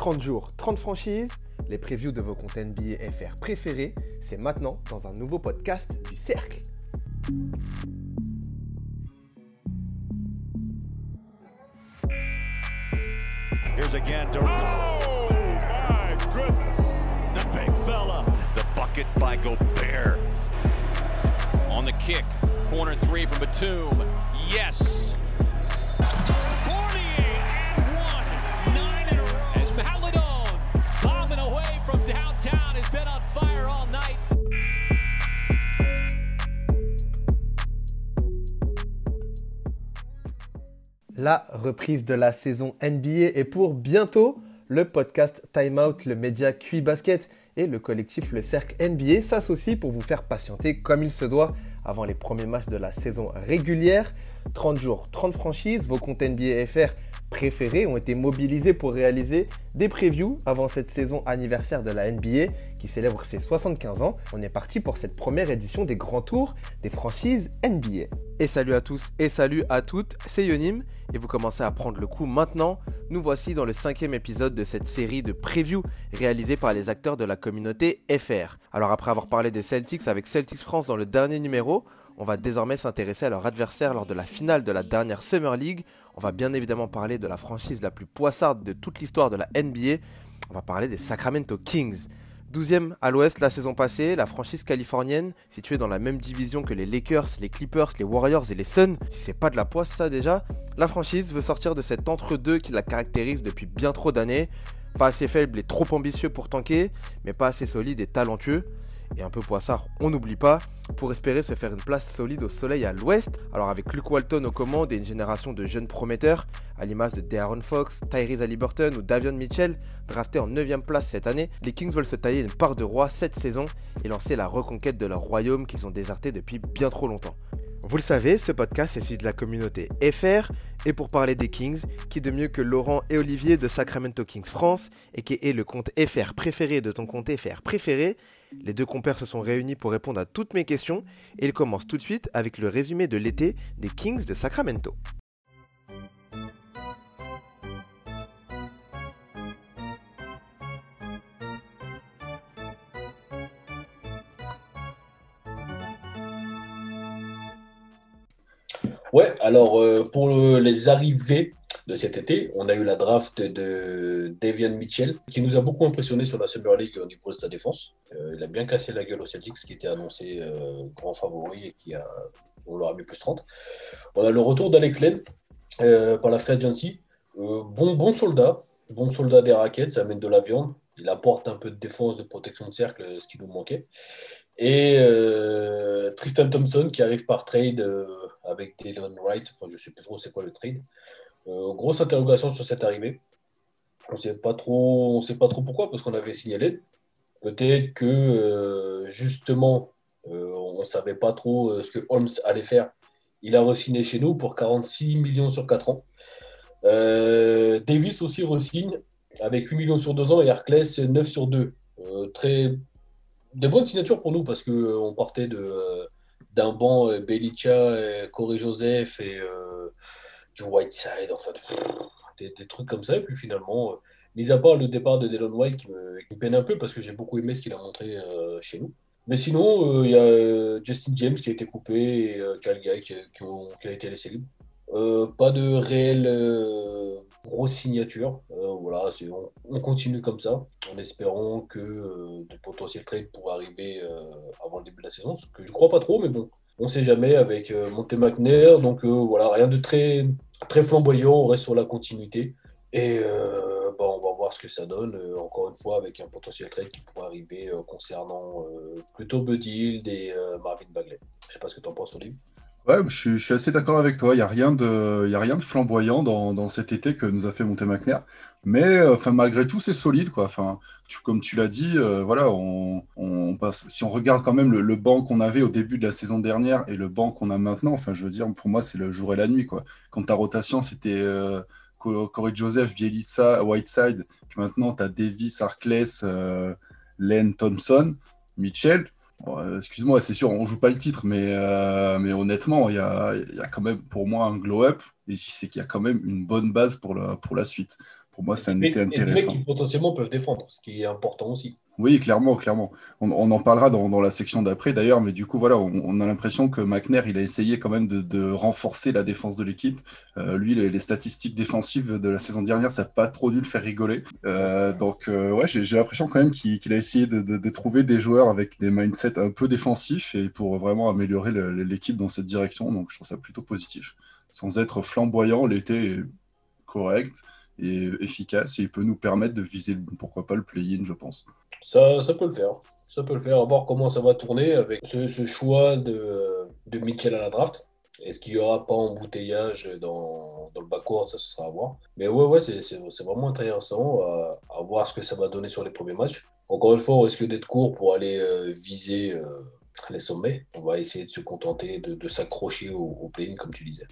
30 jours, 30 franchises, les previews de vos comptes NBA FR préférés, c'est maintenant dans un nouveau podcast du Cercle. Here's again Durant. Oh my goodness. The big fella. The bucket by Gobert. On the kick, corner three from Batum. Yes. La reprise de la saison NBA est pour bientôt. Le podcast Time Out, le média QI Basket et le collectif Le Cercle NBA s'associent pour vous faire patienter comme il se doit avant les premiers matchs de la saison régulière. 30 jours, 30 franchises, vos comptes NBA FR préférés ont été mobilisés pour réaliser des previews avant cette saison anniversaire de la NBA qui célèbre ses 75 ans. On est parti pour cette première édition des grands tours des franchises NBA. Et salut à tous et salut à toutes, c'est Yonim et vous commencez à prendre le coup maintenant. Nous voici dans le cinquième épisode de cette série de previews réalisée par les acteurs de la communauté FR. Alors après avoir parlé des Celtics avec Celtics France dans le dernier numéro, on va désormais s'intéresser à leur adversaire lors de la finale de la dernière Summer League. On va bien évidemment parler de la franchise la plus poissarde de toute l'histoire de la NBA. On va parler des Sacramento Kings. 12e à l'ouest la saison passée, la franchise californienne, située dans la même division que les Lakers, les Clippers, les Warriors et les Suns, si c'est pas de la poisse ça déjà, la franchise veut sortir de cet entre-deux qui la caractérise depuis bien trop d'années. Pas assez faible et trop ambitieux pour tanker, mais pas assez solide et talentueux et un peu poissard, on n'oublie pas, pour espérer se faire une place solide au soleil à l'ouest. Alors avec Luke Walton aux commandes et une génération de jeunes prometteurs, à l'image de De'Aaron Fox, Tyrese Halliburton ou Davion Mitchell, draftés en 9ème place cette année, les Kings veulent se tailler une part de roi cette saison et lancer la reconquête de leur royaume qu'ils ont déserté depuis bien trop longtemps. Vous le savez, ce podcast est celui de la communauté FR, et pour parler des Kings, qui de mieux que Laurent et Olivier de Sacramento Kings France, et qui est le compte FR préféré de ton compte FR préféré, les deux compères se sont réunis pour répondre à toutes mes questions, et ils commencent tout de suite avec le résumé de l'été des Kings de Sacramento. Ouais, alors euh, pour le- les arrivées de cet été, on a eu la draft de Davion Mitchell, qui nous a beaucoup impressionné sur la Summer League au niveau de sa défense. Euh, il a bien cassé la gueule aux Celtics, qui était annoncé euh, grand favori et qui a, on leur a mis plus 30. On a le retour d'Alex Len euh, par la Free Agency. Bon, bon soldat, bon soldat des raquettes, ça amène de la viande. Il apporte un peu de défense, de protection de cercle, ce qui nous manquait. Et Tristan Thompson qui arrive par trade avec Dylan Wright. Je ne sais plus trop c'est quoi le trade. Euh, grosse interrogation sur cette arrivée. On sait pas trop, on sait pas trop pourquoi parce qu'on avait signalé. Peut-être que euh, justement, euh, on ne savait pas trop ce que Holmes allait faire. Il a re-signé chez nous pour 46 millions sur 4 ans. Davis aussi re-signe avec 8 millions sur 2 ans et Hercles 9 sur 2. Euh, très de bonnes signatures pour nous parce qu'on partait de, d'un banc Belicha, Corey Joseph et du Whiteside, enfin des, des trucs comme ça. Et puis finalement, euh, mis à part le départ de Delon White qui me, qui peine un peu parce que j'ai beaucoup aimé ce qu'il a montré euh, chez nous. Mais sinon, euh, il y a Justin James qui a été coupé et Guy qui, qui qui a été laissé libre. Pas de réelle grosse signature. Voilà, on, on continue comme ça, en espérant que de potentiels trades pourraient arriver avant le début de la saison, ce que je crois pas trop, mais bon, on sait jamais avec euh, Monte McNair. Donc euh, voilà, rien de très, très flamboyant, on reste sur la continuité. Et euh, bah, on va voir ce que ça donne, encore une fois, avec un potentiel trade qui pourrait arriver concernant plutôt Buddy et Marvin Bagley. Je sais pas ce que tu en penses, Olivier. Ouais, je suis, assez d'accord avec toi. Il n'y a rien de, a rien de flamboyant dans, dans cet été que nous a fait monter McNair. Mais euh, enfin, malgré tout, c'est solide. Quoi. Enfin, comme tu l'as dit, euh, voilà, on, passe, si on regarde quand même le, banc qu'on avait au début de la saison dernière et le banc qu'on a maintenant, enfin, je veux dire, pour moi, c'est le jour et la nuit. Quoi. Quand ta rotation, c'était euh, Co- Corey Joseph, Bielitsa, Whiteside, maintenant, tu as Davis, Arclès, euh, Len Thompson, Mitchell. Euh, Excuse-moi, c'est sûr, on joue pas le titre, mais, mais honnêtement, il y a, y a quand même pour moi un glow-up, et c'est qu'il y a quand même une bonne base pour la, pour la suite. Pour moi, c'est un Et- été et intéressant. qui potentiellement peuvent défendre, ce qui est important aussi. Oui, clairement, clairement. On, on en parlera dans, dans la section d'après d'ailleurs, mais du coup, voilà, on, on a l'impression que McNair, il a essayé quand même de, de renforcer la défense de l'équipe. Euh, lui, les, les statistiques défensives de la saison dernière, ça n'a pas trop dû le faire rigoler. Euh, donc, euh, ouais, j'ai l'impression quand même qu'il a essayé de, de- de trouver des joueurs avec des mindsets un peu défensifs et pour vraiment améliorer l'équipe dans cette direction. Donc, je trouve ça plutôt positif. Sans être flamboyant, l'été est correct et efficace et il peut nous permettre de viser, pourquoi pas, le play-in, je pense. Ça, ça peut le faire. Ça peut le faire. À voir comment ça va tourner avec ce, choix de, de Mitchell à la draft. Est-ce qu'il n'y aura pas embouteillage dans, dans le backcourt? Ça, ce sera à voir. Mais ouais, ouais, c'est vraiment intéressant à, voir ce que ça va donner sur les premiers matchs. Encore une fois, on risque d'être court pour aller euh, viser euh, les sommets. On va essayer de se contenter de, de s'accrocher au, au play-in, comme tu disais.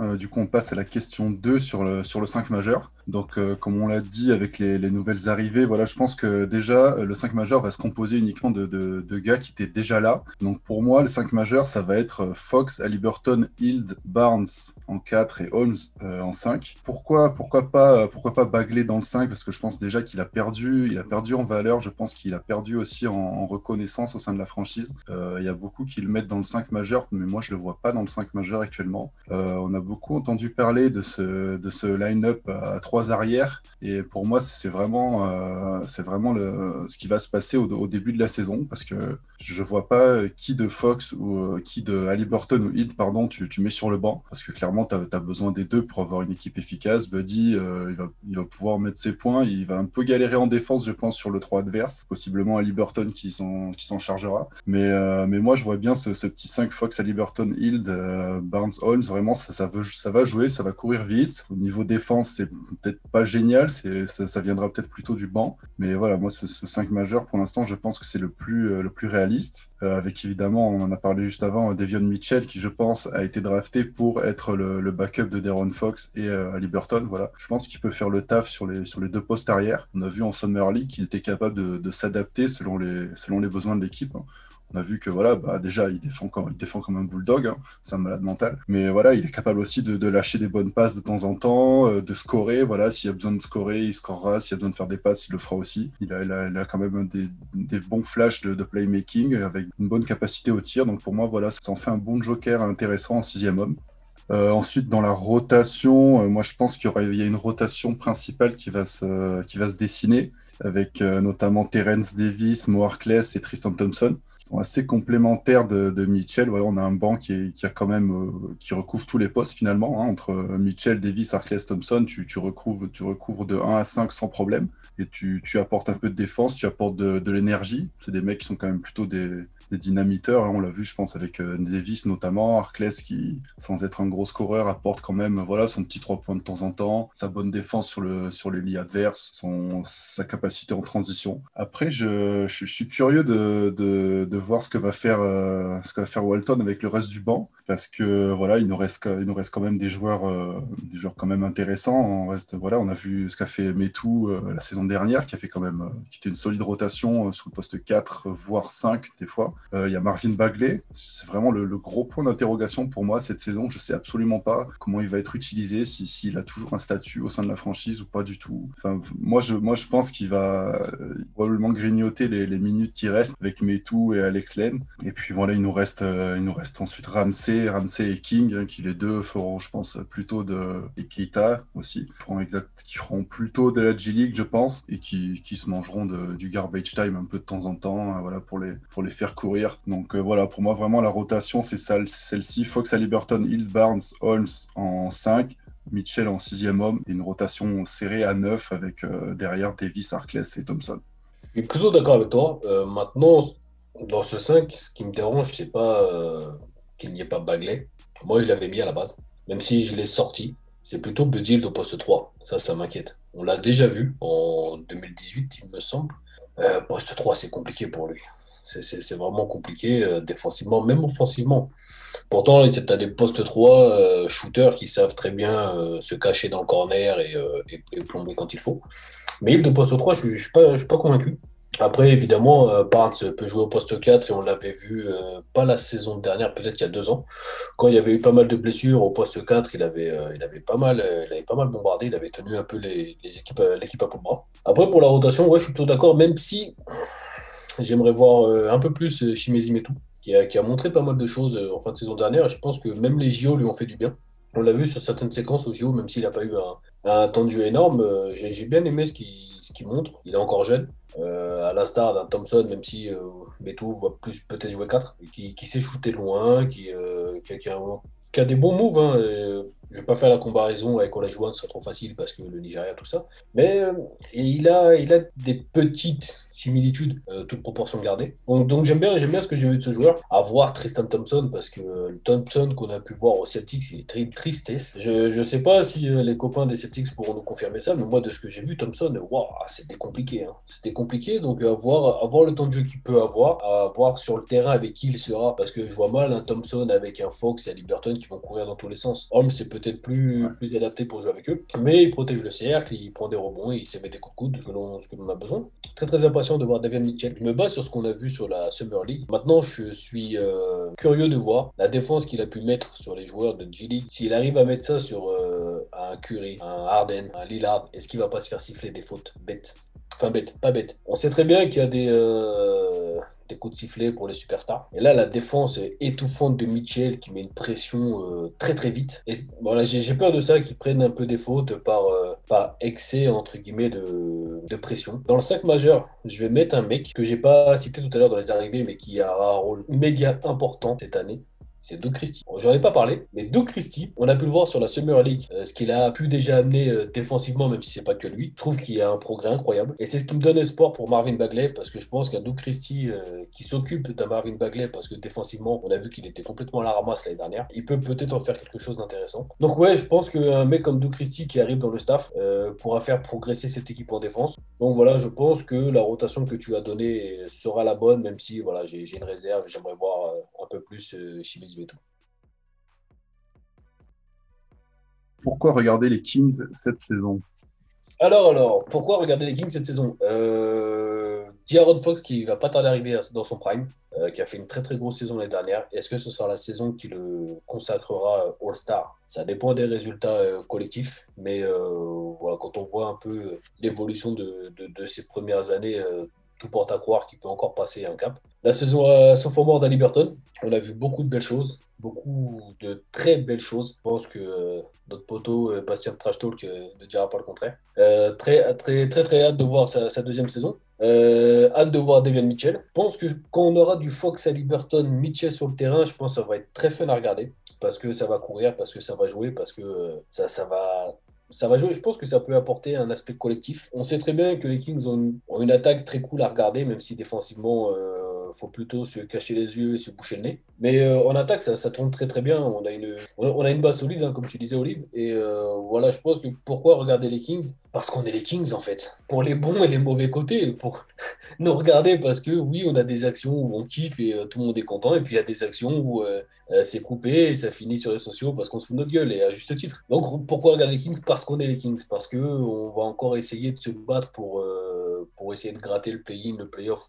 Euh, du coup, on passe à la question 2 sur le, sur le 5 majeur. Donc, euh, comme on l'a dit avec les, les nouvelles arrivées, voilà, je pense que déjà, euh, le 5 majeur va se composer uniquement de, de- gars qui étaient déjà là. Donc, pour moi, le 5 majeur, ça va être euh, Fox, Halliburton, Hild, Barnes en 4 et Holmes en 5. Pourquoi, pourquoi, pas, pourquoi pas Bagley dans le 5 Parce que je pense déjà qu'il a perdu, il a perdu en valeur. Je pense qu'il a perdu aussi en, reconnaissance au sein de la franchise. Il y a beaucoup qui le mettent dans le 5 majeur, mais moi, je le vois pas dans le 5 majeur actuellement. On a beaucoup entendu parler de ce, de ce line-up à trois arrières. Et pour moi, c'est vraiment, euh, c'est vraiment le, ce qui va se passer au, début de la saison. Parce que je vois pas qui de Fox ou euh, qui de Halliburton ou Hill, pardon, tu, mets sur le banc. Parce que clairement, tu as, besoin des deux pour avoir une équipe efficace. Buddy, euh, il, va, il va pouvoir mettre ses points. Il va un peu galérer en défense, je pense, sur le 3 adverse. Possiblement Halliburton qui s'en chargera. Mais, mais moi, je vois bien ce, petit 5 Fox, Halliburton, Hill, Barnes, Holmes. Vraiment, ça, ça, veut, ça va jouer, ça va courir vite. Au niveau défense, c'est peut-être pas génial. Ça, viendra peut-être plutôt du banc. Mais voilà, moi, ce, ce 5 majeur, pour l'instant, je pense que c'est le plus, euh, le plus réaliste. Euh, avec évidemment, on en a parlé juste avant, Devion Mitchell, qui je pense a été drafté pour être le, backup de Deron Fox et euh, Halliburton. Voilà. Je pense qu'il peut faire le taf sur les, sur les deux postes arrière. On a vu en Summer League qu'il était capable de, s'adapter selon les, selon les besoins de l'équipe. On a vu que voilà, bah, déjà il défend comme, il défend comme un bulldog, hein. c'est un malade mental. Mais voilà, il est capable aussi de, lâcher des bonnes passes de temps en temps, euh, de scorer. Voilà, s'il y a besoin de scorer, il scorera. S'il y a besoin de faire des passes, il le fera aussi. Il a, quand même des, bons flashs de, playmaking avec une bonne capacité au tir. Donc pour moi, voilà, ça en fait un bon joker intéressant en sixième homme. Euh, ensuite, dans la rotation, euh, moi je pense qu'il y, a une rotation principale qui va se, qui va se dessiner avec notamment Terence Davis, Mo Harkless et Tristan Thompson assez complémentaires de, Mitchell. Voilà, on a un banc qui, a quand même euh, qui recouvre tous les postes finalement. Hein, entre Mitchell, Davis, Harkless, Thompson, tu, recouvres, tu de 1 à 5 sans problème. Et tu, tu apportes un peu de défense, tu apportes de, de l'énergie. C'est des mecs qui sont quand même plutôt des, des dynamiteurs. Hein, on l'a vu, je pense, avec euh, Davis notamment. Harkless qui, sans être un gros scoreur, apporte quand même voilà, son petit 3 points de temps en temps, sa bonne défense sur, le, sur les lits adverses, son, sa capacité en transition. Après, je, je, suis curieux de, de, de, voir ce que va faire, euh, ce que va faire Walton avec le reste du banc. Parce que voilà, il nous reste, il nous reste quand même des joueurs, euh, des joueurs quand même intéressants. On reste, voilà, on a vu ce qu'a fait Metou euh, la saison dernière, qui a fait quand même, qui était une solide rotation sur le poste 4, voire 5 des fois. Euh, Il y a Marvin Bagley, c'est vraiment le, gros point d'interrogation pour moi cette saison. Je sais absolument pas comment il va être utilisé, s'il si, a toujours un statut au sein de la franchise ou pas du tout. Enfin, moi, je, moi, je pense qu'il va probablement grignoter les, minutes qui restent avec Metou et Alex Len. Et puis voilà, il nous reste, euh, il nous reste ensuite Ramsey, Ramsey et King, hein, qui les deux feront, je pense, plutôt de et Keita aussi, qui feront plutôt de la G League, je pense, et qui, qui se mangeront du garbage time un peu de temps en temps, hein, voilà, pour les, pour les faire courir. Donc euh, voilà, pour moi, vraiment, la rotation, c'est celle-ci. Fox, Halliburton, Hill, Barnes, Holmes en 5. Mitchell en sixième homme et une rotation serrée à 9 avec euh, derrière Davis, Harkless et Thompson. Je suis plutôt d'accord avec toi. Euh, maintenant, dans ce 5, ce qui me dérange, c'est pas qu'il n'y ait pas Bagley. Moi, je l'avais mis à la base, même si je l'ai sorti. C'est plutôt Budil au poste 3. Ça, ça m'inquiète. On l'a déjà vu en 2018, il me semble. Poste 3, c'est compliqué pour lui. C'est vraiment compliqué euh, défensivement, même offensivement. Pourtant, tu as des postes 3 euh, shooters qui savent très bien euh, se cacher dans le corner et, plomber quand il faut. Mais il de poste 3, je ne suis, pas convaincu. Après, évidemment, Barnes peut jouer au poste 4 et on l'avait vu pas la saison dernière, peut-être il y a deux ans, quand il y avait eu pas mal de blessures au poste 4, il avait, pas, mal, bombardé, il avait tenu un peu les, les équipes, l'équipe à bout de bras. Après, pour la rotation, ouais, je suis plutôt d'accord, même si j'aimerais voir un peu plus Shimezi Metou, qui a, qui a montré pas mal de choses en fin de saison dernière, et je pense que même les JO lui ont fait du bien. On l'a vu sur certaines séquences au JO, même s'il n'a pas eu un, temps de jeu énorme, j'ai bien aimé ce qu'il montre. Il est encore jeune, euh, à l'instar d'un Thompson, même si euh, Beto va plus peut-être jouer 4, qui, qui sait shooter loin, qui, euh, a, qui, a, des bons moves. Hein, je vais pas faire la comparaison avec College One, ce serait trop facile parce que le Nigeria, tout ça. Mais euh, il, a, il a des petites similitudes, euh, toutes proportions gardées. Donc, j'aime bien, bien ce que j'ai vu de ce joueur. À voir Tristan Thompson, parce que Thompson qu'on a pu voir au Celtics, il est très tristesse. Je ne sais pas si euh, les copains des Celtics pourront nous confirmer ça, mais moi, de ce que j'ai vu, Thompson, wow, c'était compliqué. Hein. C'était compliqué, donc avoir, avoir le temps de jeu qu'il peut avoir, à voir sur le terrain avec qui il sera, parce que je vois mal un Thompson avec un Fox et un Liberton qui vont courir dans tous les sens. Homme, c'est peut-être plus, ouais. plus adapté pour jouer avec eux. Mais il protège le cercle, il prend des rebonds, il sait mettre des coups de coude, selon ce que l'on a besoin. Très très impatient de voir David Mitchell. Je me base sur ce qu'on a vu sur la Summer League. Maintenant, je suis euh, curieux de voir la défense qu'il a pu mettre sur les joueurs de G-League. S'il arrive à mettre ça sur euh, un Curry, un Harden, un Lillard, est-ce qu'il va pas se faire siffler des fautes bêtes? Enfin bête, pas bête. On sait très bien qu'il y a des, euh, des coups de sifflet pour les superstars. Et là, la défense étouffante de Mitchell qui met une pression euh, très très vite. Et voilà, j'ai peur de ça, qu'ils prennent un peu des fautes par, euh, excès entre guillemets de, pression. Dans le 5 majeur, je vais mettre un mec que j'ai pas cité tout à l'heure dans les arrivées, mais qui a un rôle méga important cette année c'est Doug Christie. J'en ai pas parlé, mais Doug Christie, on a pu le voir sur la Summer League, euh, ce qu'il a pu déjà amener euh, défensivement, même si c'est pas que lui. Je trouve qu'il y a un progrès incroyable. Et c'est ce qui me donne espoir pour Marvin Bagley, parce que je pense qu'un Doug Christie euh, qui s'occupe d'un Marvin Bagley, parce que défensivement, on a vu qu'il était complètement à la ramasse l'année dernière, il peut peut-être en faire quelque chose d'intéressant. Donc ouais, je pense qu'un mec comme Doug Christie qui arrive dans le staff pourra faire progresser cette équipe en défense. Donc voilà, je pense que la rotation que tu as donnée sera la bonne, même si voilà, j'ai une réserve, j'aimerais voir un peu plus chez pourquoi regarder les Kings cette saison? Alors, alors, pourquoi regarder les Kings cette saison? Euh, Fox qui va pas tarder à arriver dans son prime, euh, qui a fait une très très grosse saison l'année dernière. Est-ce que ce sera la saison qui le consacrera All-Star? Ça dépend des résultats euh, collectifs, mais euh, voilà, quand on voit un peu l'évolution de, de, de, ces premières années, tout porte à croire qu'il peut encore passer un cap. La saison euh, sophomore d'Aliberton, on a vu beaucoup de belles choses, beaucoup de très belles choses. Je pense que euh, notre poteau euh, Bastien Trash Talk ne dira pas le contraire. Euh, très, très, très, très hâte de voir sa, deuxième saison. Euh, hâte de voir Devian Mitchell. Je pense que quand on aura du Fox à Liberton, Mitchell sur le terrain, je pense que ça va être très fun à regarder parce que ça va courir, parce que ça va jouer, parce que ça, ça va ça va jouer. Je pense que ça peut apporter un aspect collectif. On sait très bien que les Kings ont une, attaque très cool à regarder, même si défensivement, euh, faut plutôt se cacher les yeux et se boucher le nez. Mais euh, en attaque, ça, tourne très très bien. On a une, on a une base solide, hein, comme tu disais, Olive. Et euh, voilà, je pense que pourquoi regarder les Kings? Parce qu'on est les Kings, en fait. Pour les bons et les mauvais côtés. Pour nous regarder parce que oui, on a des actions où on kiffe et tout le monde est content. Et puis il y a des actions où euh, c'est coupé et ça finit sur les sociaux parce qu'on se fout de notre gueule et à juste titre. Donc pourquoi regarder les Kings? Parce qu'on est les Kings, parce qu'on va encore essayer de se battre pour, euh, pour essayer de gratter le play-in, le play-off,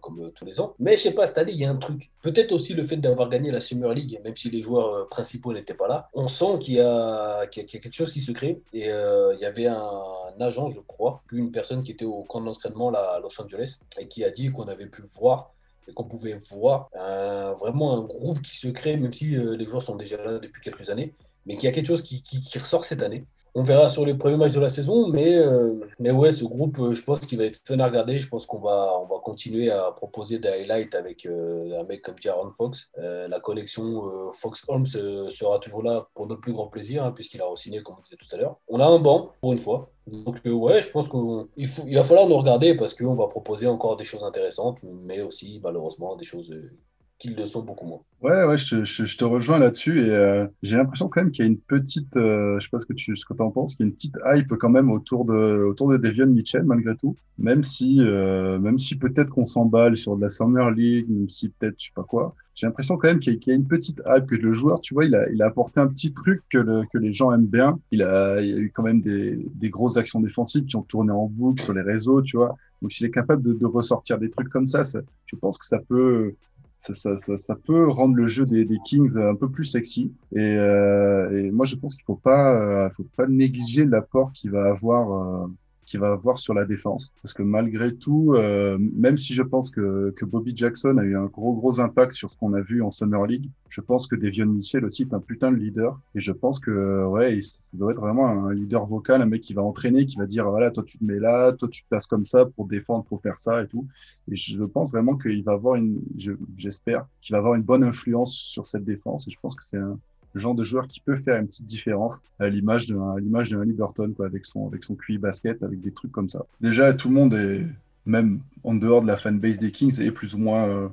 comme euh, tous les ans. Mais je sais pas, cette année, il y a un truc. Peut-être aussi le fait d'avoir gagné la Summer League, même si les joueurs principaux n'étaient pas là. On sent qu'il y, a, y, a quelque chose qui se crée et il y avait un, un, agent, je crois, puis une personne qui était au camp d'entraînement à Los Angeles et qui a dit qu'on avait pu voir et qu'on pouvait voir euh, vraiment un groupe qui se crée, même si euh, les joueurs sont déjà là depuis quelques années, mais qu'il y a quelque chose qui, qui, qui, ressort cette année. On verra sur les premiers matchs de la saison, mais, euh, ouais, ce groupe, je pense qu'il va être fun à regarder. Je pense qu'on va, on va continuer à proposer des highlights avec un mec comme Jaron Fox. la collection Fox Holmes sera toujours là pour notre plus grand plaisir, hein, puisqu'il a re-signé, comme on disait tout à l'heure. On a un banc, pour une fois. Donc euh, ouais, je pense qu'il il va falloir nous regarder parce qu'on va proposer encore des choses intéressantes, mais aussi malheureusement des choses euh, qu'ils le sont beaucoup moins. Ouais, ouais, je te, rejoins là-dessus et euh, j'ai l'impression quand même qu'il y a une petite, euh, je sais pas ce que tu ce que en penses, qu'il y a une petite hype quand même autour de autour de Devion Mitchell malgré tout, même si euh, même si peut-être qu'on s'emballe sur de la Summer League, même si peut-être je sais pas quoi, j'ai l'impression quand même qu'il y, a- une petite hype que le joueur, tu vois, il a il a apporté un petit truc que le, que les gens aiment bien. Il a y a eu quand même des des grosses actions défensives qui ont tourné en boucle sur les réseaux, tu vois. Donc s'il est capable de, ressortir des trucs comme ça, je pense que ça peut ça, ça, ça, ça peut rendre le jeu des, des Kings un peu plus sexy. Et, euh, et moi, je pense qu'il faut pas, euh, faut pas négliger l'apport qu'il va avoir, euh, qu'il va avoir sur la défense, parce que malgré tout, euh, même si je pense que, que Bobby Jackson a eu un gros gros impact sur ce qu'on a vu en Summer League, je pense que Devion Mitchell aussi est un putain de leader. Et je pense que ouais, il doit être vraiment un leader vocal, un mec qui va entraîner, qui va dire voilà, toi tu te mets là, toi tu te places comme ça pour défendre, pour faire ça et tout. Et je pense vraiment qu'il va avoir une, je- j'espère, qu'il va avoir une bonne influence sur cette défense. Et je pense que c'est un le genre de joueur qui peut faire une petite différence à l'image d'un, l'image Liberton, avec son, avec son QI basket, avec des trucs comme ça. Déjà, tout le monde est, même en dehors de la fanbase des Kings, est plus ou moins, euh,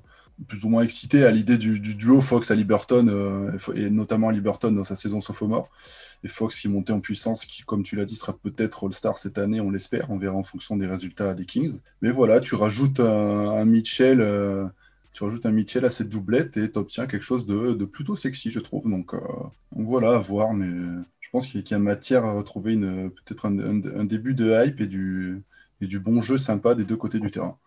plus ou moins excité à l'idée du, du duo Fox à Liberton, euh, et notamment à Liberton dans sa saison sophomore. Et Fox qui monté en puissance, qui, comme tu l'as dit, sera peut-être All-Star cette année, on l'espère, on verra en fonction des résultats des Kings. Mais voilà, tu rajoutes un, un Mitchell, euh, tu rajoutes un Mitchell à cette doublette et tu obtiens quelque chose de, plutôt sexy, je trouve. Donc, euh, donc voilà, à voir, mais je pense qu'il y a- matière à retrouver peut-être un, début de hype et du, bon jeu sympa des deux côtés du terrain.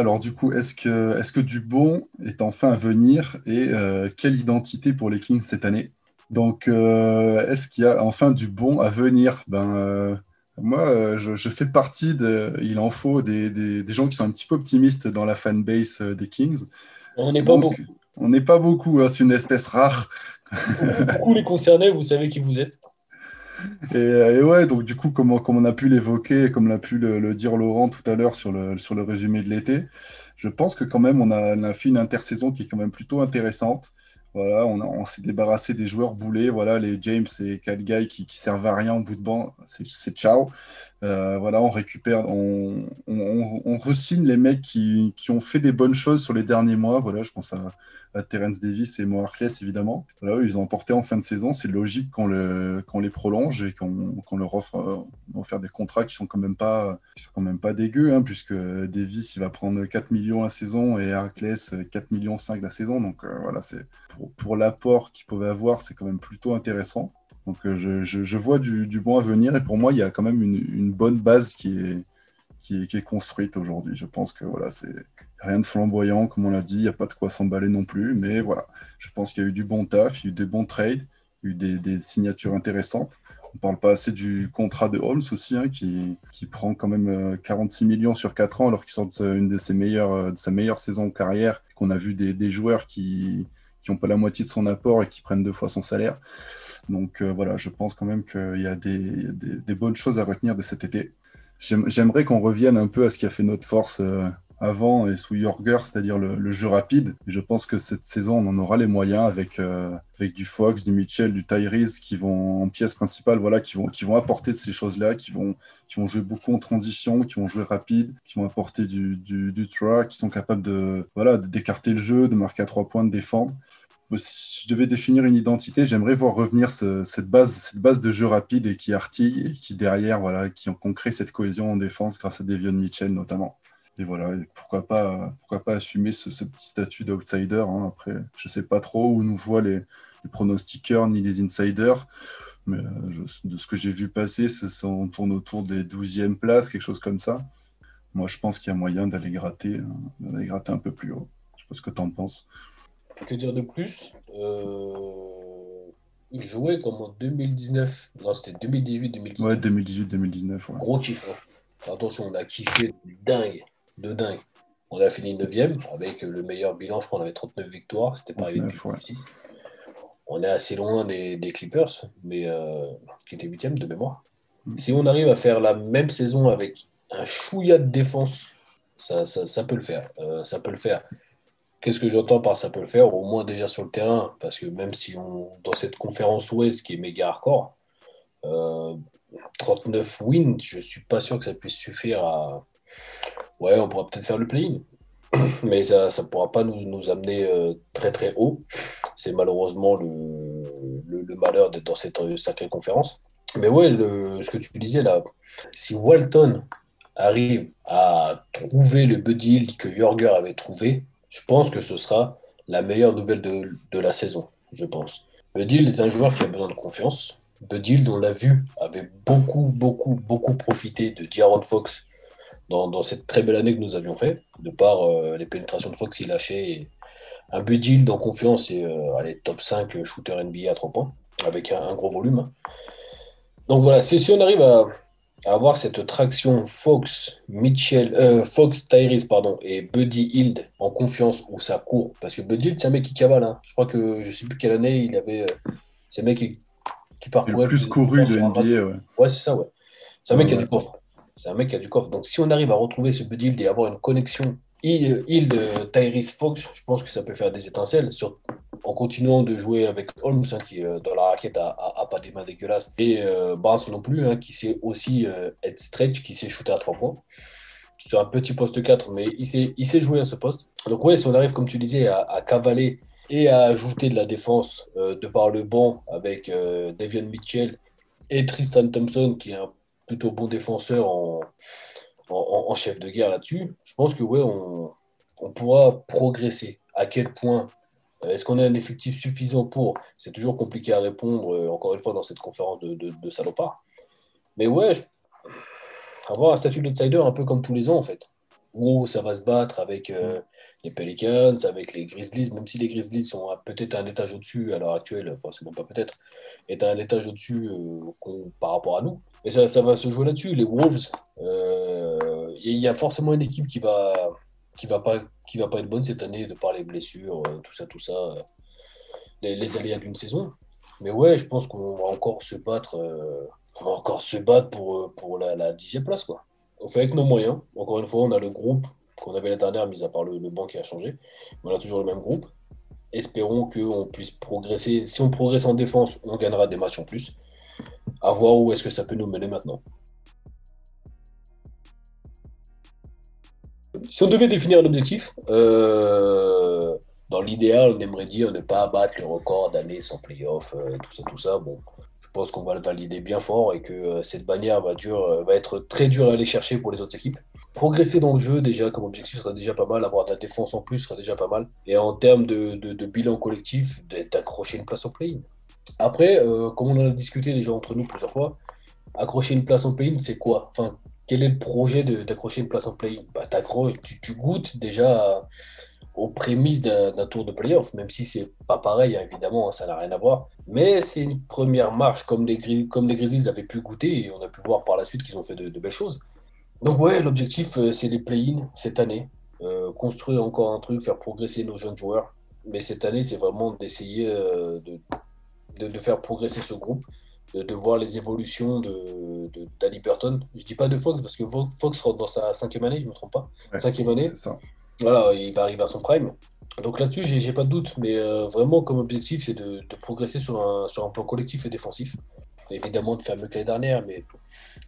Alors du coup, est-ce que, est-ce que du bon est enfin à venir et euh, quelle identité pour les Kings cette année? Donc, euh, est-ce qu'il y a enfin du bon à venir? Ben, moi, euh, je, je fais partie de, il en faut des, des, des gens qui sont un petit peu optimistes dans la fanbase euh, des Kings. On n'est pas Donc, beaucoup. on n'est pas beaucoup, hein, c'est une espèce rare. Beaucoup les concernés, vous savez qui vous êtes. Et, euh, et ouais, donc du coup, comme, on- comme on a pu l'évoquer, comme l'a pu le, le dire Laurent tout à l'heure sur le, sur le résumé de l'été, je pense que quand même on a, on a fait une intersaison qui est quand même plutôt intéressante. Voilà, on, s'est débarrassé des joueurs boulés, voilà, les James et Cal Guy qui, qui servent à rien au bout de banc, c'est ciao. Euh, voilà, on récupère, on, on, on, les mecs qui, qui ont fait des bonnes choses sur les derniers mois. Voilà, je pense à, à Terence Davis et Mo Harkless, évidemment. Voilà, ils ont emporté en fin de saison. C'est logique qu'on le, les prolonge et qu'on leur offre, euh, des contrats qui sont quand même pas, qui sont quand même pas dégueux, hein, puisque Davis, il va prendre 4 millions la saison et Harkless, euh, 4 millions 5 la saison. Donc euh, voilà, c'est pour, pour l'apport qu'ils pouvaient avoir, c'est quand même plutôt intéressant. Donc euh, je, vois du, bon à venir et pour moi, il y a quand même une, bonne base qui est, qui est, construite aujourd'hui. Je pense que voilà, c'est rien de flamboyant, comme on l'a dit, il n'y a pas de quoi s'emballer non plus, mais voilà, je pense qu'il y a eu du bon taf, il y a eu des bons trades, il y a eu des, signatures intéressantes. On ne parle pas assez du contrat de Holmes aussi, hein, qui, qui prend quand même euh, 46 millions sur 4 ans, alors qu'il sort de sa- une de, ses meilleures, euh, de sa meilleure saison en carrière, qu'on a vu des joueurs qui qui n'ont pas la moitié de son apport et qui prennent deux fois son salaire. Donc euh, voilà, je pense quand même qu'il y a des, bonnes choses à retenir de cet été. J'aime- J'aimerais qu'on revienne un peu à ce qui a fait notre force euh, avant et sous Yorger, c'est-à-dire le, jeu rapide. Je pense que cette saison, on en aura les moyens avec, euh, avec du Fox, du Mitchell, du Tyrese qui vont en pièce principale, voilà, qui vont, qui vont apporter ces choses-là, qui vont, qui vont jouer beaucoup en transition, qui vont jouer rapide, qui vont apporter du, du, du track, qui sont capables de, voilà, d'écarter le jeu, de marquer à trois points, de défendre. Si je devais définir une identité, j'aimerais voir revenir ce- cette, base, cette base de jeu rapide et qui artille et qui derrière, voilà, qui, ont crée cette cohésion en défense grâce à Devion Mitchell notamment. Et voilà, et pourquoi pas, pourquoi pas assumer ce, ce petit statut d'outsider. hein. Après, je sais pas trop où nous voient les, les pronostiqueurs ni les insiders, mais euh, je- de ce que j'ai vu passer, ça, ça- on tourne autour des 12e places, quelque chose comme ça. Moi, je pense qu'il y a moyen d'aller gratter, hein, d'aller gratter un peu plus haut. Je sais pas ce que tu en penses. Que dire de plus? Euh, Il jouait comme en 2019. Non, c'était 2018-2019. Ouais, 2018-2019. Ouais. Gros kiff. hein. Attention, on a kiffé dingue. De dingue. On a fini 9ème avec le meilleur bilan. Je crois qu'on avait 39 victoires. C'était pas arrivé 39, depuis ouais. 2006. On est assez loin des, des Clippers, mais euh, qui étaient 8 de mémoire. Mm. Si on arrive à faire la même saison avec un chouïa de défense, ça, ça, ça peut le faire. Euh, ça peut le faire. Qu'est-ce que j'entends par ça peut le faire? Au moins déjà sur le terrain, parce que même si on dans cette conférence Ouest qui est méga hardcore, euh, 39 wins, je suis pas sûr que ça puisse suffire à. Ouais, on pourra peut-être faire le play-in. mais ça ne pourra pas nous, nous amener euh, très très haut. C'est malheureusement le, le, malheur d'être dans cette euh, sacrée conférence. Mais ouais, le- ce que tu disais là, si Walton arrive à trouver le buddy que Jorger avait trouvé, je pense que ce sera la meilleure nouvelle de, de la saison, je pense. Buddy est un joueur qui a besoin de confiance. Buddy on l'a vu, avait beaucoup, beaucoup, beaucoup profité de D'Aaron Fox dans, dans cette très belle année que nous avions fait, de par euh, les pénétrations de Fox qu'il lâchait. Et un Buddy Hield en confiance et euh, allez, top 5 shooter NBA à 3 points, avec un, un gros volume. Donc voilà, si, si on arrive à, à avoir cette traction Fox, Mitchell, euh, Fox, Tyrese, pardon, et Buddy Hield en confiance où ça court, parce que Buddy Hield, c'est un mec qui cavale. hein. Je crois que je sais plus quelle année il avait. euh, c'est un mec qui, qui parcourait. le plus couru de NBA, ouais. Ouais, c'est ça, ouais. C'est un mec qui a Ouais. du coffre. C'est un mec qui a du coffre. Donc si on arrive à retrouver ce Buddy et avoir une connexion Hield, euh, Tyrese Fox, je pense que ça peut faire des étincelles. En continuant de jouer avec Holmes, hein, qui euh, dans la raquette a, pas des mains dégueulasses, et euh, Barnes non plus, hein, qui sait aussi euh, être stretch, qui sait shooter à 3 points. Sur un petit poste 4, mais il sait, il sait jouer à ce poste. Donc ouais, si on arrive, comme tu disais, à, à cavaler et à ajouter de la défense euh, de par le banc avec euh, Davion Mitchell et Tristan Thompson, qui est un plutôt bon défenseur en, chef de guerre là-dessus, je pense que ouais, on, on pourra progresser. À quel point? Euh, Est-ce qu'on a un effectif suffisant pour? C'est toujours compliqué à répondre, euh, encore une fois, dans cette conférence de, de. Mais ouais, avoir un statut d'outsider un peu comme tous les ans, en fait. Où ça va se battre avec euh, les Pelicans, avec les Grizzlies, même si les Grizzlies sont peut-être un étage au-dessus à l'heure actuelle, enfin, c'est bon, pas peut-être, est un étage au-dessus par rapport à nous. Et ça, ça va se jouer là-dessus. Les Wolves, euh, il y a forcément une équipe qui va qui va pas qui va pas être bonne cette année de par les blessures, euh, tout ça, tout ça, euh, les, aléas d'une saison. Mais ouais, je pense qu'on va encore se battre, on va encore se battre pour, pour la, la dixième place quoi. On fait avec nos moyens. Encore une fois, on a le groupe qu'on avait la dernière, mis à part le, banc qui a changé. On a toujours le même groupe. Espérons qu'on puisse progresser. Si on progresse en défense, on gagnera des matchs en plus. À voir où est-ce que ça peut nous mener maintenant. Si on devait définir un objectif, euh, dans l'idéal, on aimerait dire ne pas abattre le record d'années sans playoff, euh, tout ça, tout ça. Bon, je pense qu'on va le valider bien fort et que euh, cette bannière va, être très dure à aller chercher pour les autres équipes. Progresser dans le jeu, déjà, comme objectif, sera déjà pas mal. Avoir de la défense en plus sera déjà pas mal. Et en termes de, bilan collectif, d'être accroché une place en play-in. Après, euh, comme on en a discuté déjà entre nous plusieurs fois, accrocher une place en play-in, c'est quoi? Enfin, quel est le projet d'accrocher une place en play-in? Bah, tu, goûtes déjà aux prémices d'un tour de play-off, même si c'est pas pareil, hein, évidemment, hein, ça n'a rien à voir. Mais c'est une première marche, comme les, Grizzlies avaient pu goûter, et on a pu voir par la suite qu'ils ont fait de, belles choses. Donc ouais, l'objectif, euh, c'est les play-in cette année. Euh, construire encore un truc, faire progresser nos jeunes joueurs. Mais cette année, c'est vraiment d'essayer de, de, de faire progresser ce groupe, de, de voir les évolutions de, d'Ali Burton. Je dis pas de Fox, parce que Fo- Fox rentre dans sa cinquième année, je ne me trompe pas. Ouais, Cinquième année. Ça. Voilà, il va arriver à son prime. Donc là-dessus, j'ai pas de doute. Mais euh, vraiment, comme objectif, c'est de, de progresser sur un, sur un plan collectif et défensif. Évidemment, de faire mieux que l'année dernière, mais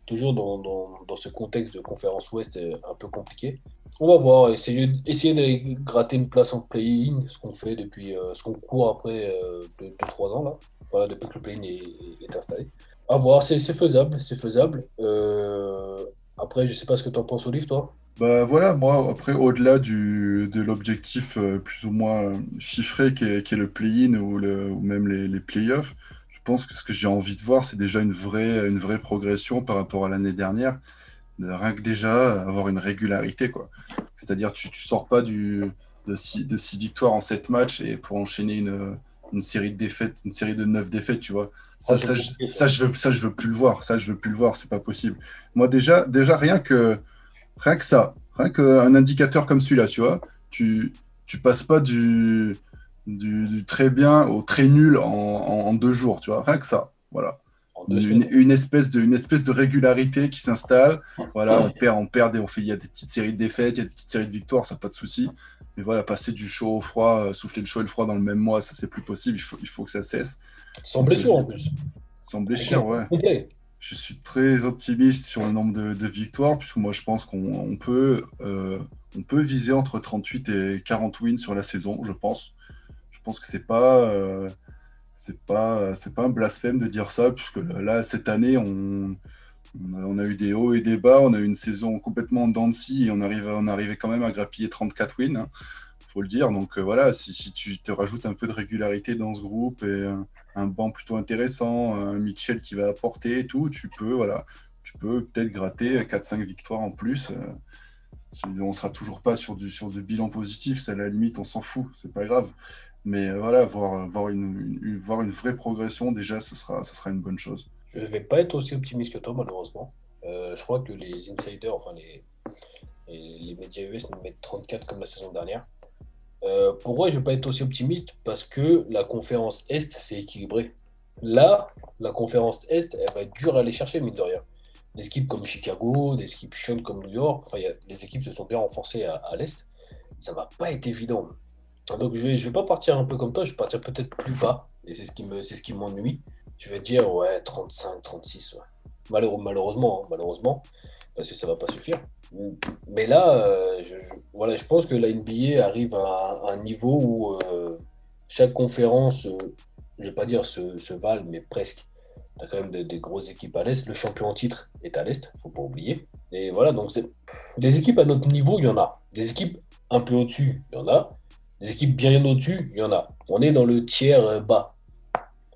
toujours dans, dans, dans ce contexte de conférence Ouest euh, un peu compliqué. On va voir, essayer, essayer d'aller gratter une place en play-in, ce qu'on fait depuis, euh, ce qu'on court après 2-3 ans, là. Voilà, depuis que le play-in est, est installé. À voir, c'est faisable, c'est faisable. Euh, après, je sais pas ce que tu en penses, Olive, toi. Bah voilà, moi, après, au-delà de l'objectif euh, plus ou moins euh, chiffré qui est, est le play-in ou, ou même les, les playoffs, je pense que ce que j'ai envie de voir, c'est déjà une vraie, une vraie progression par rapport à l'année dernière. De Rien que déjà avoir une régularité, quoi. C'est-à-dire, tu, tu sors pas du, de, six, de six victoires en sept matchs et pour enchaîner une, une série de défaites, une série de neuf défaites, tu vois. Ça, ça, je, ça. je veux, ça, je veux plus le voir. Ça, je veux plus le voir. C'est pas possible. Moi, déjà, déjà rien que, rien que ça, rien qu'un indicateur comme celui-là, tu vois, tu, tu passes pas du, du, du très bien au très nul en, en- en deux jours, tu vois. Rien que ça. Voilà. Une, une espèce de, une espèce de régularité qui s'installe. Voilà, on perd, on perd, et on fait, il y a des petites séries de défaites, il y a des petites séries de victoires, ça pas de souci. Mais voilà, passer du chaud au froid, euh, souffler le chaud et le froid dans le même mois, ça c'est plus possible. Il faut, il faut que ça cesse. Sans blessure en plus. Sans blessure, ouais. Complet. Je suis très optimiste sur le nombre de, de victoires, puisque moi je pense qu'on on peut, euh, on peut viser entre 38 et 40 wins sur la saison, je pense. Je pense que c'est pas, euh, c'est pas, pas un blasphème de dire ça, puisque là, cette année, on, on, a, eu des hauts et des bas. On a eu une saison complètement en dents et on, arrive, on arrivait quand même à grappiller 34 wins. Hein, faut le dire. Donc euh, voilà, si, tu te rajoutes un peu de régularité dans ce groupe et un, banc plutôt intéressant, Mitchell qui va apporter et tout, tu peux voilà, tu peux peut-être gratter 4-5 victoires en plus. Euh, on sera toujours pas sur du, bilan positif, c'est à la limite, on s'en fout, c'est pas grave. Mais euh, voilà, voir, voir, une, voir une vraie progression, déjà, ce sera, ce sera une bonne chose. Je ne vais pas être aussi optimiste que toi, malheureusement. je crois que les insiders, enfin les, les, médias US nous mettent 34 comme la saison dernière. Euh, pour je ne vais pas être aussi optimiste parce que la conférence Est, c'est équilibré. Là, la conférence Est, elle va être dure à aller chercher, mine de rien. Des équipes comme Chicago, des équipes chiantes comme New York, enfin, les équipes se sont bien renforcées à, l'Est. Ça va pas être évident. Donc, je je vais pas partir un peu comme toi, je vais partir peut-être plus bas. Et c'est ce qui me, Je vais dire, ouais, 35, 36. malheureusement, hein, malheureusement, parce que ça va pas suffire. Mais là, euh, je, voilà, je pense que la NBA arrive à, un niveau où euh, chaque conférence, euh, je vais pas dire se, valent, mais presque. Tu quand même des, grosses équipes à l'Est. Le champion en titre est à l'Est, faut pas oublier. Et voilà, donc des équipes à notre niveau, il y en a. Des équipes un peu au-dessus, il y en a. Des équipes bien au-dessus, il y en a. On est dans le tiers bas.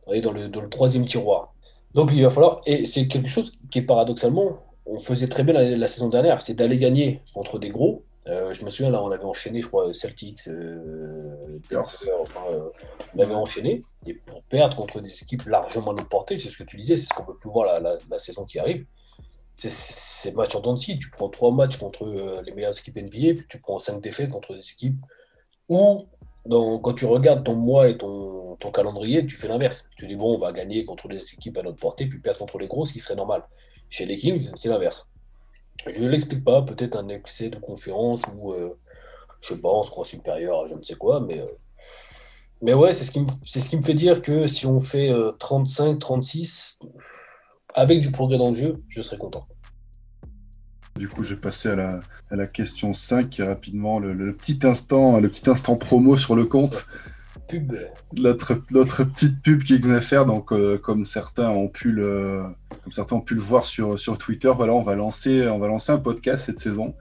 On est dans le, dans le troisième tiroir. Donc il va falloir, et c'est quelque chose qui est paradoxalement on faisait très bien la, saison dernière, c'est d'aller gagner contre des gros. Euh, je me souviens, là, on avait enchaîné, je crois, Celtics, euh, euh, on avait enchaîné. Et pour perdre contre des équipes largement à notre portée, c'est ce que tu disais, c'est ce qu'on peut plus voir la, saison qui arrive. C'est match en dents Tu prends trois matchs contre les meilleures équipes NBA, puis tu prends cinq défaites contre des équipes où, quand tu regardes ton mois et ton, ton calendrier, tu fais l'inverse. Tu dis, bon, on va gagner contre les équipes à notre portée, puis perdre contre les gros, ce qui serait normal. Chez les Kings, c'est l'inverse. Je ne l'explique pas, peut-être un excès de confiance ou, euh, je sais pas, on se croit supérieur à je ne sais quoi, mais, euh, mais ouais, c'est ce, qui me, ce qui me fait dire que si on fait 35, euh, 36, avec du progrès dans le jeu, je serais content. Du coup, je vais passer à la, à la question 5, qui est rapidement le, petit instant, le petit instant promo sur le compte. Pub. Notre, notre petite pub qui faire, donc comme certains ont pu le, comme certains ont pu le voir sur, sur Twitter, voilà, on va, lancer, on va lancer un podcast cette saison.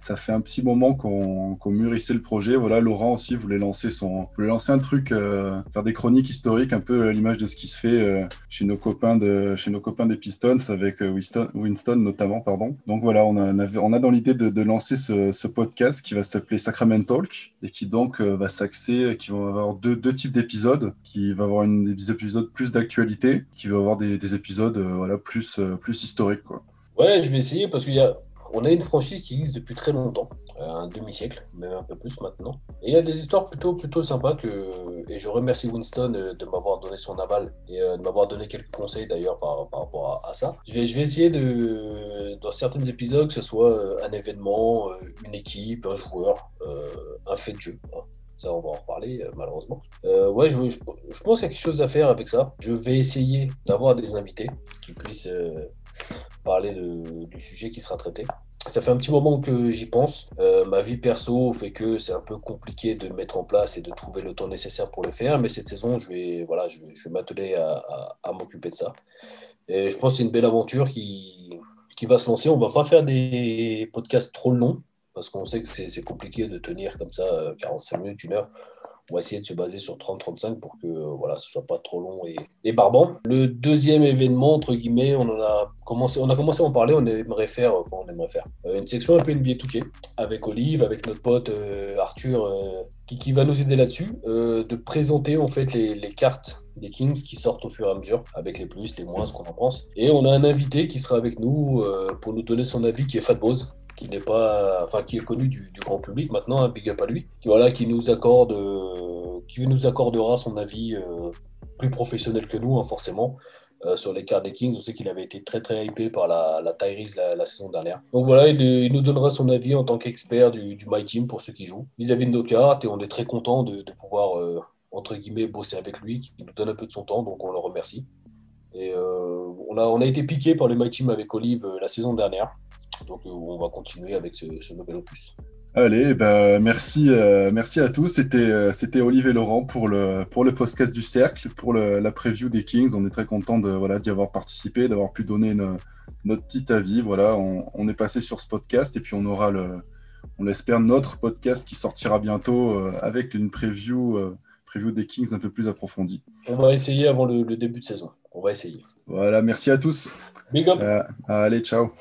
Ça fait un petit moment qu'on mûrissait le projet. Voilà, Laurent aussi voulait lancer, son, voulait lancer un truc, euh, faire des chroniques historiques, un peu à l'image de ce qui se fait euh, chez nos copains de chez nos copains des Pistons avec euh, Winston, Winston notamment, pardon. Donc voilà, on a, dans l'idée de, lancer ce, podcast qui va s'appeler Sacrament Talk et qui donc va s'axer, qui va avoir deux, types d'épisodes, qui va avoir une, des épisodes plus d'actualité, qui va avoir des, des épisodes voilà plus plus historiques quoi. Ouais, je vais essayer parce qu'il y a on a une franchise qui existe depuis très longtemps, euh, un demi-siècle, même un peu plus maintenant. Et il y a des histoires plutôt, sympas que, et je remercie Winston euh, de m'avoir donné son aval et euh, de m'avoir donné quelques conseils d'ailleurs par, rapport à, ça. Je vais, essayer de, dans certains épisodes, que ce soit un événement, une équipe, un joueur, un fait de jeu. Hein. Ça, on va en reparler, malheureusement. ouais, je, pense qu'il y a quelque chose à faire avec ça. Je vais essayer d'avoir des invités qui puissent parler du sujet qui sera traité. Ça fait un petit moment que j'y pense. Euh, ma vie perso fait que c'est un peu compliqué de mettre en place et de trouver le temps nécessaire pour le faire, mais cette saison, je vais, m'atteler à, m'occuper de ça. Et je pense que c'est une belle aventure qui, qui va se lancer. On ne va pas faire des podcasts trop longs, parce qu'on sait que c'est compliqué de tenir comme ça 45 euh, minutes, une heure on va essayer de se baser sur 30-35 pour que voilà, ce soit pas trop long et, barbant. Le deuxième événement, entre guillemets, on, a commencé, on a commencé à en parler, on aimerait faire, enfin, on aimerait faire euh, une section un peu NBA Touquet avec Olive, avec notre pote euh, Arthur, euh, qui, va nous aider là-dessus, de présenter en fait les, les, cartes des Kings qui sortent au fur et à mesure, avec les plus, les moins, ce qu'on en pense. Et on a un invité qui sera avec nous pour nous donner son avis, qui est Fat Bose qui n'est pas, enfin qui est connu du, grand public maintenant, un big up à lui, qui voilà, qui nous accorde, euh, qui nous accordera son avis euh, plus professionnel que nous, hein, forcément. Euh, sur les cartes des Kings, on sait qu'il avait été très très hypé par la, la Tyrese la, saison dernière. Donc voilà, il, nous donnera son avis en tant qu'expert du, du, My Team pour ceux qui jouent vis-à-vis de nos cartes et on est très content de, de pouvoir entre guillemets bosser avec lui, qui nous donne un peu de son temps, donc on le remercie. Et on, a, on a été piqué par le My Team avec Olive la saison dernière. Donc euh, on va continuer avec ce, nouvel opus. Allez, ben, merci, euh, merci à tous. C'était, euh, c'était Laurent pour le, pour le podcast du Cercle, pour le- la preview des Kings. On est très content de, voilà, d'y avoir participé, d'avoir pu donner une- notre petit avis. Voilà, on, on est passé sur ce podcast et puis on aura le, on l'espère, notre podcast qui sortira bientôt euh, avec une preview, preview des Kings un peu plus approfondie. On va essayer avant le, le début de saison. On va essayer. Voilà, merci à tous. Big up. Allez, ciao.